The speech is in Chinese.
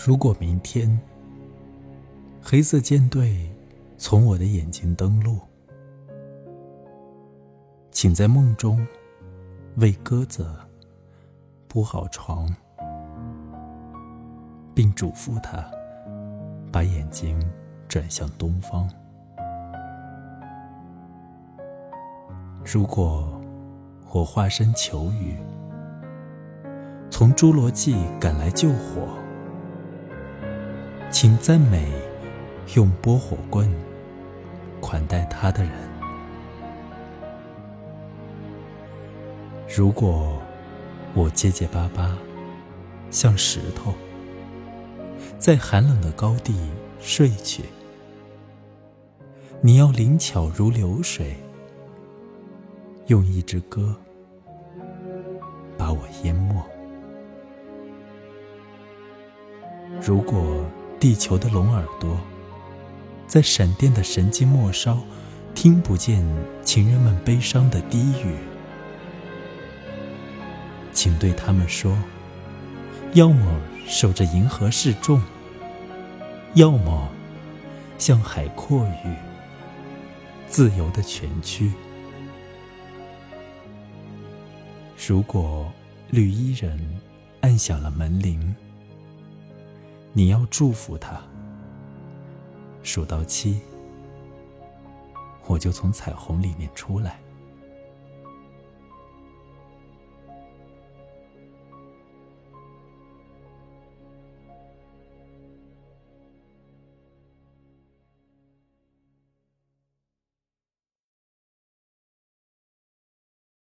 如果明天黑色舰队从我的眼睛登陆，请在梦中为鸽子铺好床，并嘱咐他把眼睛转向东方。如果我化身求雨，从侏罗纪赶来救火，请赞美用拨火棍款待他的人。如果我结结巴巴，像石头，在寒冷的高地睡去，你要灵巧如流水，用一支歌把我淹没。如果地球的龙耳朵在闪电的神经末梢听不见情人们悲伤的低语，请对他们说：要么守着银河示众，要么向海阔语，自由的蜷曲。如果绿衣人按响了门铃。你要祝福他，数到七，我就从彩虹里面出来。